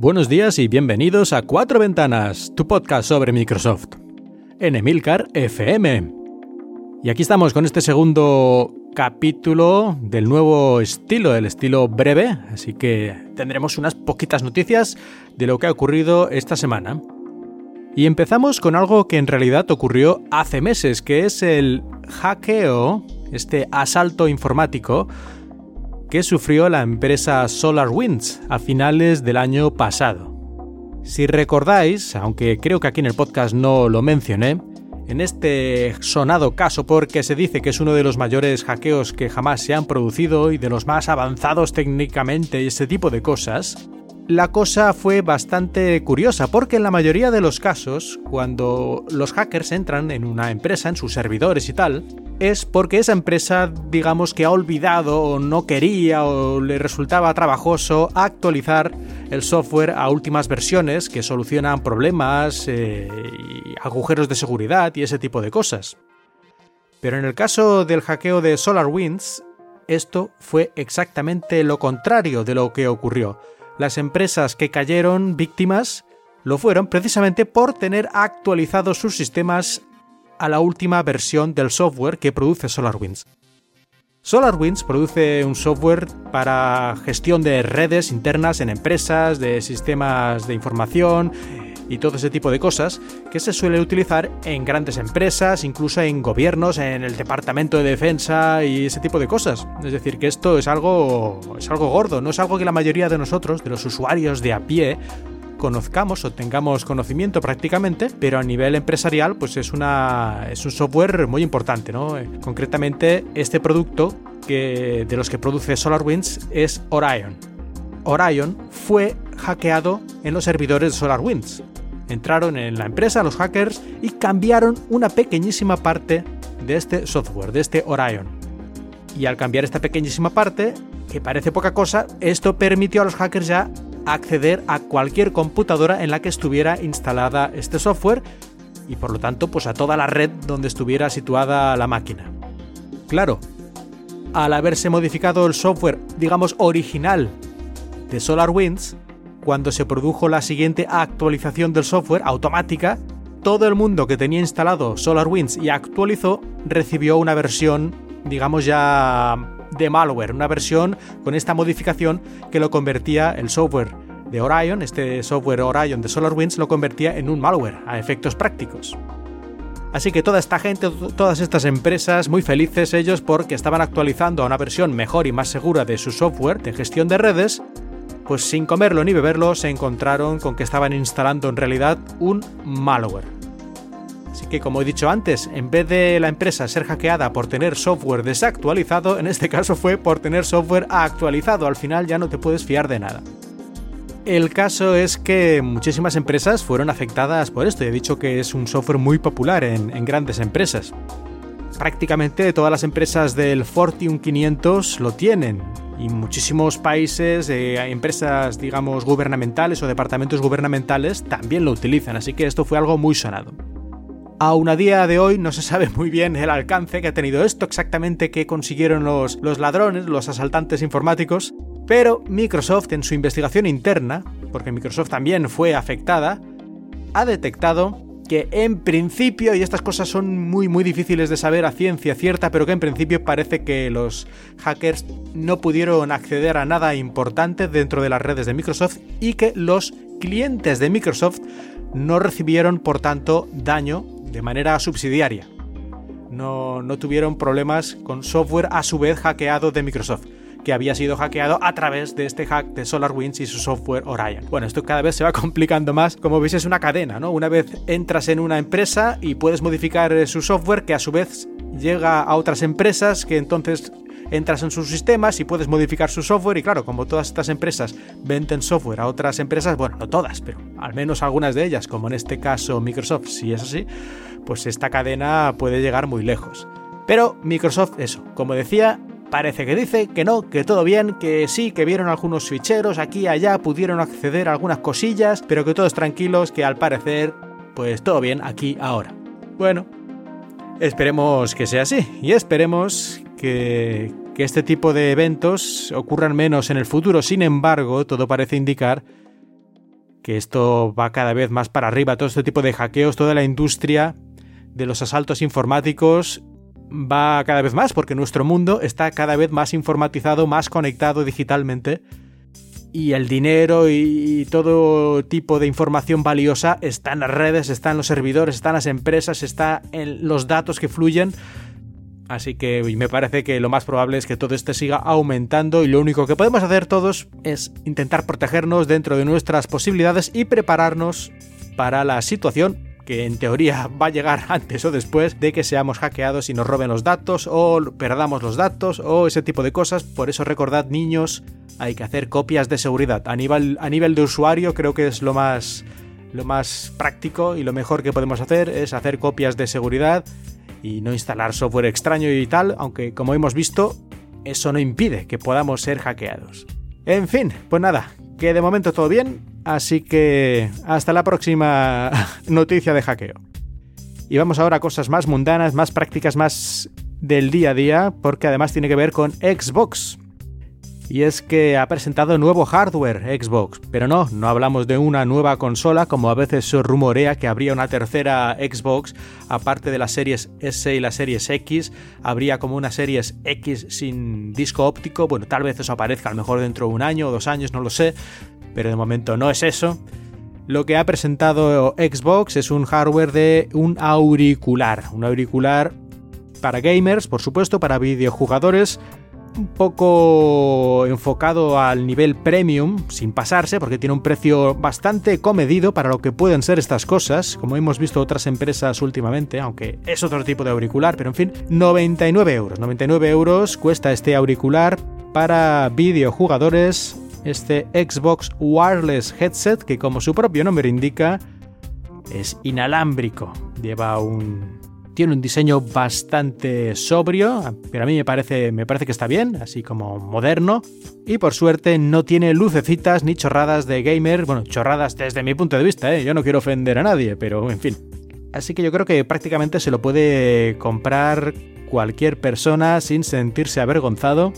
Buenos días y bienvenidos a Cuatro Ventanas, tu podcast sobre Microsoft, en Emilcar FM. Y aquí estamos con este segundo capítulo del nuevo estilo, el estilo breve, así que tendremos unas poquitas noticias de lo que ha ocurrido esta semana. Y empezamos con algo que en realidad ocurrió hace meses, que es el hackeo, este asalto informático que sufrió la empresa SolarWinds a finales del año pasado. Si recordáis, aunque creo que aquí en el podcast no lo mencioné, en este sonado caso porque se dice que es uno de los mayores hackeos que jamás se han producido y de los más avanzados técnicamente ese tipo de cosas, la cosa fue bastante curiosa porque en la mayoría de los casos, cuando los hackers entran en una empresa, en sus servidores y tal, es porque esa empresa, digamos que ha olvidado o no quería o le resultaba trabajoso actualizar el software a últimas versiones que solucionan problemas, eh, y agujeros de seguridad y ese tipo de cosas. Pero en el caso del hackeo de SolarWinds, esto fue exactamente lo contrario de lo que ocurrió las empresas que cayeron víctimas lo fueron precisamente por tener actualizados sus sistemas a la última versión del software que produce SolarWinds. SolarWinds produce un software para gestión de redes internas en empresas, de sistemas de información y todo ese tipo de cosas que se suele utilizar en grandes empresas, incluso en gobiernos, en el departamento de defensa y ese tipo de cosas. Es decir, que esto es algo, es algo gordo, no es algo que la mayoría de nosotros, de los usuarios de a pie, conozcamos o tengamos conocimiento prácticamente, pero a nivel empresarial pues es, una, es un software muy importante, ¿no? Concretamente este producto que, de los que produce SolarWinds es Orion. Orion fue hackeado en los servidores de SolarWinds entraron en la empresa los hackers y cambiaron una pequeñísima parte de este software, de este Orion. Y al cambiar esta pequeñísima parte, que parece poca cosa, esto permitió a los hackers ya acceder a cualquier computadora en la que estuviera instalada este software y por lo tanto pues a toda la red donde estuviera situada la máquina. Claro, al haberse modificado el software, digamos, original de SolarWinds, cuando se produjo la siguiente actualización del software automática, todo el mundo que tenía instalado SolarWinds y actualizó recibió una versión, digamos ya de malware, una versión con esta modificación que lo convertía el software de Orion, este software Orion de SolarWinds lo convertía en un malware a efectos prácticos. Así que toda esta gente, todas estas empresas, muy felices ellos porque estaban actualizando a una versión mejor y más segura de su software de gestión de redes, pues sin comerlo ni beberlo se encontraron con que estaban instalando en realidad un malware. Así que como he dicho antes, en vez de la empresa ser hackeada por tener software desactualizado, en este caso fue por tener software actualizado. Al final ya no te puedes fiar de nada. El caso es que muchísimas empresas fueron afectadas por esto. He dicho que es un software muy popular en, grandes empresas. Prácticamente todas las empresas del Fortune 500 lo tienen y muchísimos países, eh, empresas, digamos, gubernamentales o departamentos gubernamentales también lo utilizan, así que esto fue algo muy sonado. Aún a día de hoy no se sabe muy bien el alcance que ha tenido esto, exactamente qué consiguieron los, los ladrones, los asaltantes informáticos, pero Microsoft en su investigación interna, porque Microsoft también fue afectada, ha detectado que en principio, y estas cosas son muy muy difíciles de saber a ciencia cierta, pero que en principio parece que los hackers no pudieron acceder a nada importante dentro de las redes de Microsoft y que los clientes de Microsoft no recibieron por tanto daño de manera subsidiaria. No, no tuvieron problemas con software a su vez hackeado de Microsoft que había sido hackeado a través de este hack de SolarWinds y su software Orion. Bueno, esto cada vez se va complicando más. Como veis es una cadena, ¿no? Una vez entras en una empresa y puedes modificar eh, su software que a su vez llega a otras empresas que entonces entras en sus sistemas y puedes modificar su software y claro, como todas estas empresas venden software a otras empresas, bueno, no todas, pero al menos algunas de ellas, como en este caso Microsoft, si es así, pues esta cadena puede llegar muy lejos. Pero Microsoft, eso, como decía, Parece que dice que no, que todo bien, que sí, que vieron algunos ficheros aquí y allá, pudieron acceder a algunas cosillas, pero que todos tranquilos, que al parecer, pues todo bien aquí ahora. Bueno, esperemos que sea así y esperemos que, que este tipo de eventos ocurran menos en el futuro. Sin embargo, todo parece indicar que esto va cada vez más para arriba, todo este tipo de hackeos, toda la industria de los asaltos informáticos va cada vez más porque nuestro mundo está cada vez más informatizado, más conectado digitalmente y el dinero y todo tipo de información valiosa está en las redes, está en los servidores, está en las empresas, está en los datos que fluyen. Así que me parece que lo más probable es que todo esto siga aumentando y lo único que podemos hacer todos es intentar protegernos dentro de nuestras posibilidades y prepararnos para la situación que en teoría va a llegar antes o después de que seamos hackeados y nos roben los datos o perdamos los datos o ese tipo de cosas. Por eso recordad niños, hay que hacer copias de seguridad. A nivel, a nivel de usuario creo que es lo más, lo más práctico y lo mejor que podemos hacer es hacer copias de seguridad y no instalar software extraño y tal, aunque como hemos visto, eso no impide que podamos ser hackeados. En fin, pues nada, que de momento todo bien, así que hasta la próxima noticia de hackeo. Y vamos ahora a cosas más mundanas, más prácticas, más del día a día, porque además tiene que ver con Xbox. Y es que ha presentado nuevo hardware Xbox, pero no, no hablamos de una nueva consola como a veces se rumorea que habría una tercera Xbox, aparte de las series S y las series X, habría como una series X sin disco óptico, bueno, tal vez eso aparezca a lo mejor dentro de un año o dos años, no lo sé, pero de momento no es eso. Lo que ha presentado Xbox es un hardware de un auricular, un auricular para gamers, por supuesto, para videojugadores, un poco enfocado al nivel premium, sin pasarse, porque tiene un precio bastante comedido para lo que pueden ser estas cosas, como hemos visto otras empresas últimamente, aunque es otro tipo de auricular, pero en fin, 99 euros. 99 euros cuesta este auricular para videojugadores, este Xbox Wireless Headset, que como su propio nombre indica, es inalámbrico. Lleva un tiene un diseño bastante sobrio, pero a mí me parece, me parece que está bien, así como moderno. Y por suerte no tiene lucecitas ni chorradas de gamer, bueno, chorradas desde mi punto de vista, ¿eh? yo no quiero ofender a nadie, pero en fin. Así que yo creo que prácticamente se lo puede comprar cualquier persona sin sentirse avergonzado.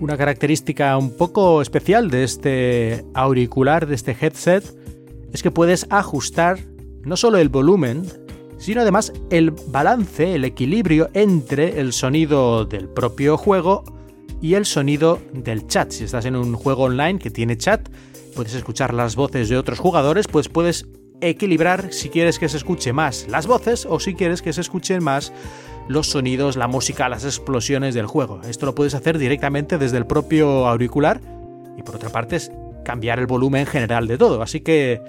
Una característica un poco especial de este auricular, de este headset, es que puedes ajustar no solo el volumen, sino además el balance, el equilibrio entre el sonido del propio juego y el sonido del chat. Si estás en un juego online que tiene chat, puedes escuchar las voces de otros jugadores, pues puedes equilibrar si quieres que se escuche más las voces o si quieres que se escuchen más los sonidos, la música, las explosiones del juego. Esto lo puedes hacer directamente desde el propio auricular y por otra parte es cambiar el volumen general de todo. Así que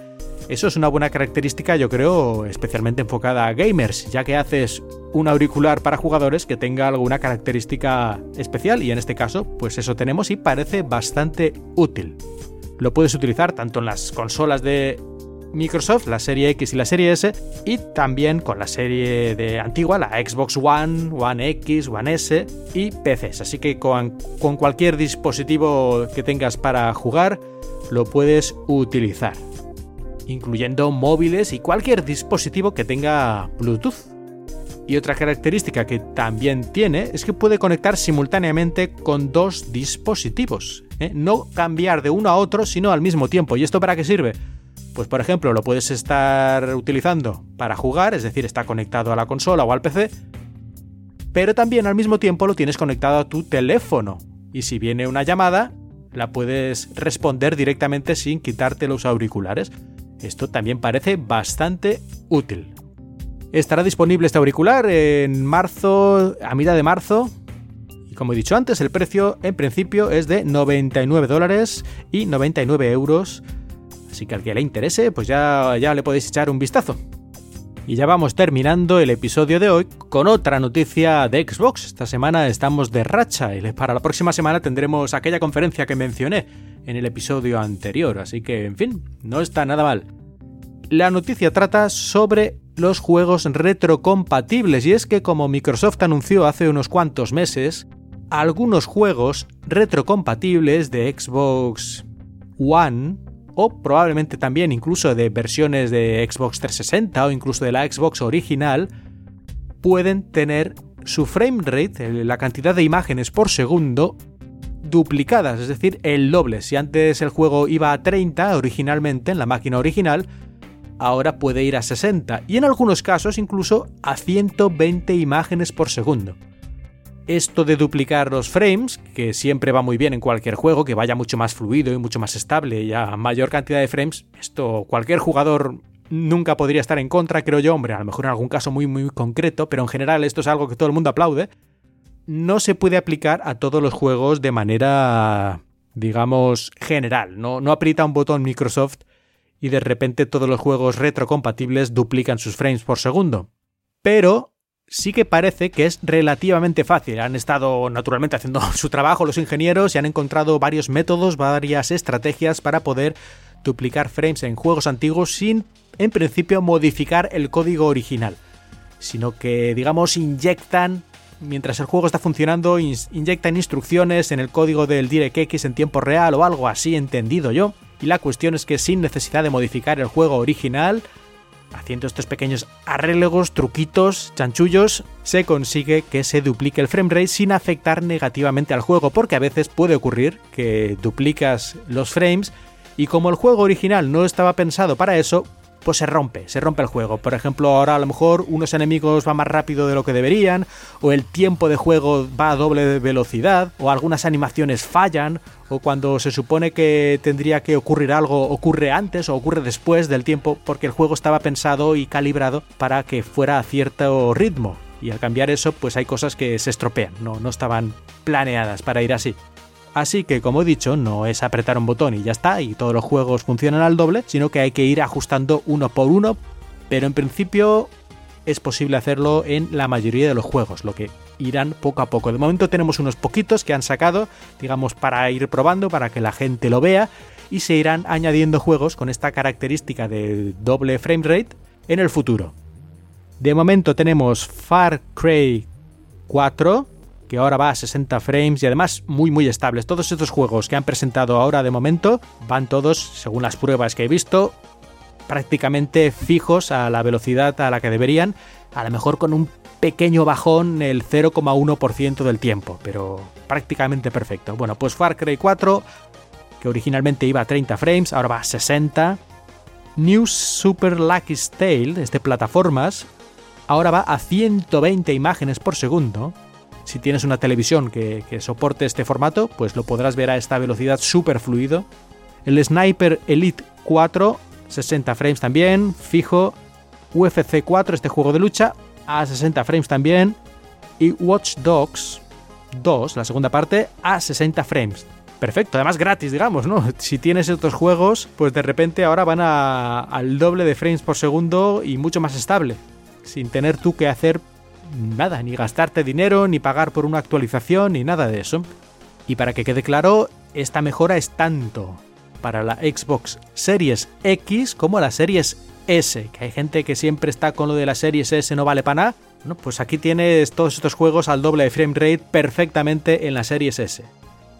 eso es una buena característica, yo creo, especialmente enfocada a gamers, ya que haces un auricular para jugadores que tenga alguna característica especial y en este caso, pues eso tenemos y parece bastante útil. Lo puedes utilizar tanto en las consolas de Microsoft, la serie X y la serie S, y también con la serie de antigua, la Xbox One, One X, One S y PCs. Así que con, cualquier dispositivo que tengas para jugar, lo puedes utilizar incluyendo móviles y cualquier dispositivo que tenga Bluetooth. Y otra característica que también tiene es que puede conectar simultáneamente con dos dispositivos. ¿eh? No cambiar de uno a otro, sino al mismo tiempo. ¿Y esto para qué sirve? Pues por ejemplo, lo puedes estar utilizando para jugar, es decir, está conectado a la consola o al PC, pero también al mismo tiempo lo tienes conectado a tu teléfono. Y si viene una llamada, la puedes responder directamente sin quitarte los auriculares. Esto también parece bastante útil. Estará disponible este auricular en marzo, a mitad de marzo. Y como he dicho antes, el precio en principio es de 99 dólares y 99 euros. Así que al que le interese, pues ya, ya le podéis echar un vistazo. Y ya vamos terminando el episodio de hoy con otra noticia de Xbox. Esta semana estamos de racha y para la próxima semana tendremos aquella conferencia que mencioné en el episodio anterior, así que, en fin, no está nada mal. La noticia trata sobre los juegos retrocompatibles y es que como Microsoft anunció hace unos cuantos meses, algunos juegos retrocompatibles de Xbox One o probablemente también incluso de versiones de Xbox 360 o incluso de la Xbox original pueden tener su frame rate, la cantidad de imágenes por segundo, duplicadas, es decir, el doble. Si antes el juego iba a 30 originalmente en la máquina original, ahora puede ir a 60 y en algunos casos incluso a 120 imágenes por segundo. Esto de duplicar los frames, que siempre va muy bien en cualquier juego, que vaya mucho más fluido y mucho más estable y a mayor cantidad de frames, esto cualquier jugador nunca podría estar en contra, creo yo, hombre, a lo mejor en algún caso muy muy concreto, pero en general esto es algo que todo el mundo aplaude, no se puede aplicar a todos los juegos de manera, digamos, general. No, no aprieta un botón Microsoft y de repente todos los juegos retrocompatibles duplican sus frames por segundo. Pero sí que parece que es relativamente fácil. Han estado naturalmente haciendo su trabajo los ingenieros y han encontrado varios métodos, varias estrategias para poder duplicar frames en juegos antiguos sin, en principio, modificar el código original, sino que, digamos, inyectan mientras el juego está funcionando, inyectan instrucciones en el código del DirectX en tiempo real o algo así, entendido yo. Y la cuestión es que sin necesidad de modificar el juego original, haciendo estos pequeños arreglos, truquitos, chanchullos, se consigue que se duplique el framerate sin afectar negativamente al juego, porque a veces puede ocurrir que duplicas los frames y como el juego original no estaba pensado para eso, pues se rompe, se rompe el juego. Por ejemplo, ahora a lo mejor unos enemigos van más rápido de lo que deberían, o el tiempo de juego va a doble velocidad, o algunas animaciones fallan, o cuando se supone que tendría que ocurrir algo ocurre antes o ocurre después del tiempo porque el juego estaba pensado y calibrado para que fuera a cierto ritmo. Y al cambiar eso, pues hay cosas que se estropean, no, no estaban planeadas para ir así. Así que, como he dicho, no es apretar un botón y ya está, y todos los juegos funcionan al doble, sino que hay que ir ajustando uno por uno, pero en principio es posible hacerlo en la mayoría de los juegos, lo que irán poco a poco. De momento tenemos unos poquitos que han sacado, digamos, para ir probando, para que la gente lo vea, y se irán añadiendo juegos con esta característica de doble frame rate en el futuro. De momento tenemos Far Cry 4, que ahora va a 60 frames y además muy muy estables. Todos estos juegos que han presentado ahora de momento van todos, según las pruebas que he visto, prácticamente fijos a la velocidad a la que deberían, a lo mejor con un pequeño bajón el 0,1% del tiempo, pero prácticamente perfecto. Bueno, pues Far Cry 4, que originalmente iba a 30 frames, ahora va a 60. New Super Lucky Tale, este plataformas, ahora va a 120 imágenes por segundo, si tienes una televisión que, soporte este formato, pues lo podrás ver a esta velocidad súper fluido. El Sniper Elite 4, 60 frames también, fijo. UFC 4, este juego de lucha, a 60 frames también. Y Watch Dogs 2, la segunda parte, a 60 frames. Perfecto, además gratis, digamos, ¿no? Si tienes estos juegos, pues de repente ahora van al doble de frames por segundo y mucho más estable, sin tener tú que hacer nada, ni gastarte dinero, ni pagar por una actualización, ni nada de eso. Y para que quede claro, esta mejora es tanto para la Xbox Series X como la Series S, que hay gente que siempre está con lo de la Series S no vale para nada. Pues aquí tienes todos estos juegos al doble de frame rate perfectamente en la Series S.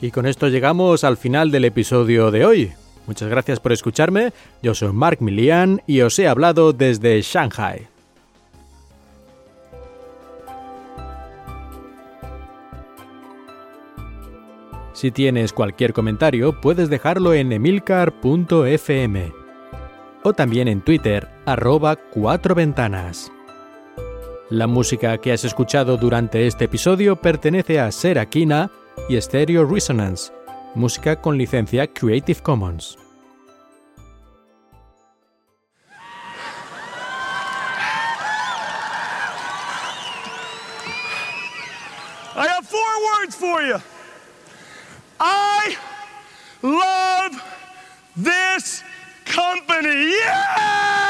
Y con esto llegamos al final del episodio de hoy. Muchas gracias por escucharme, yo soy Mark Milian y os he hablado desde Shanghai. Si tienes cualquier comentario, puedes dejarlo en emilcar.fm o también en Twitter, arroba cuatro ventanas. La música que has escuchado durante este episodio pertenece a Serakina y Stereo Resonance, música con licencia Creative Commons. I love this company. Yeah!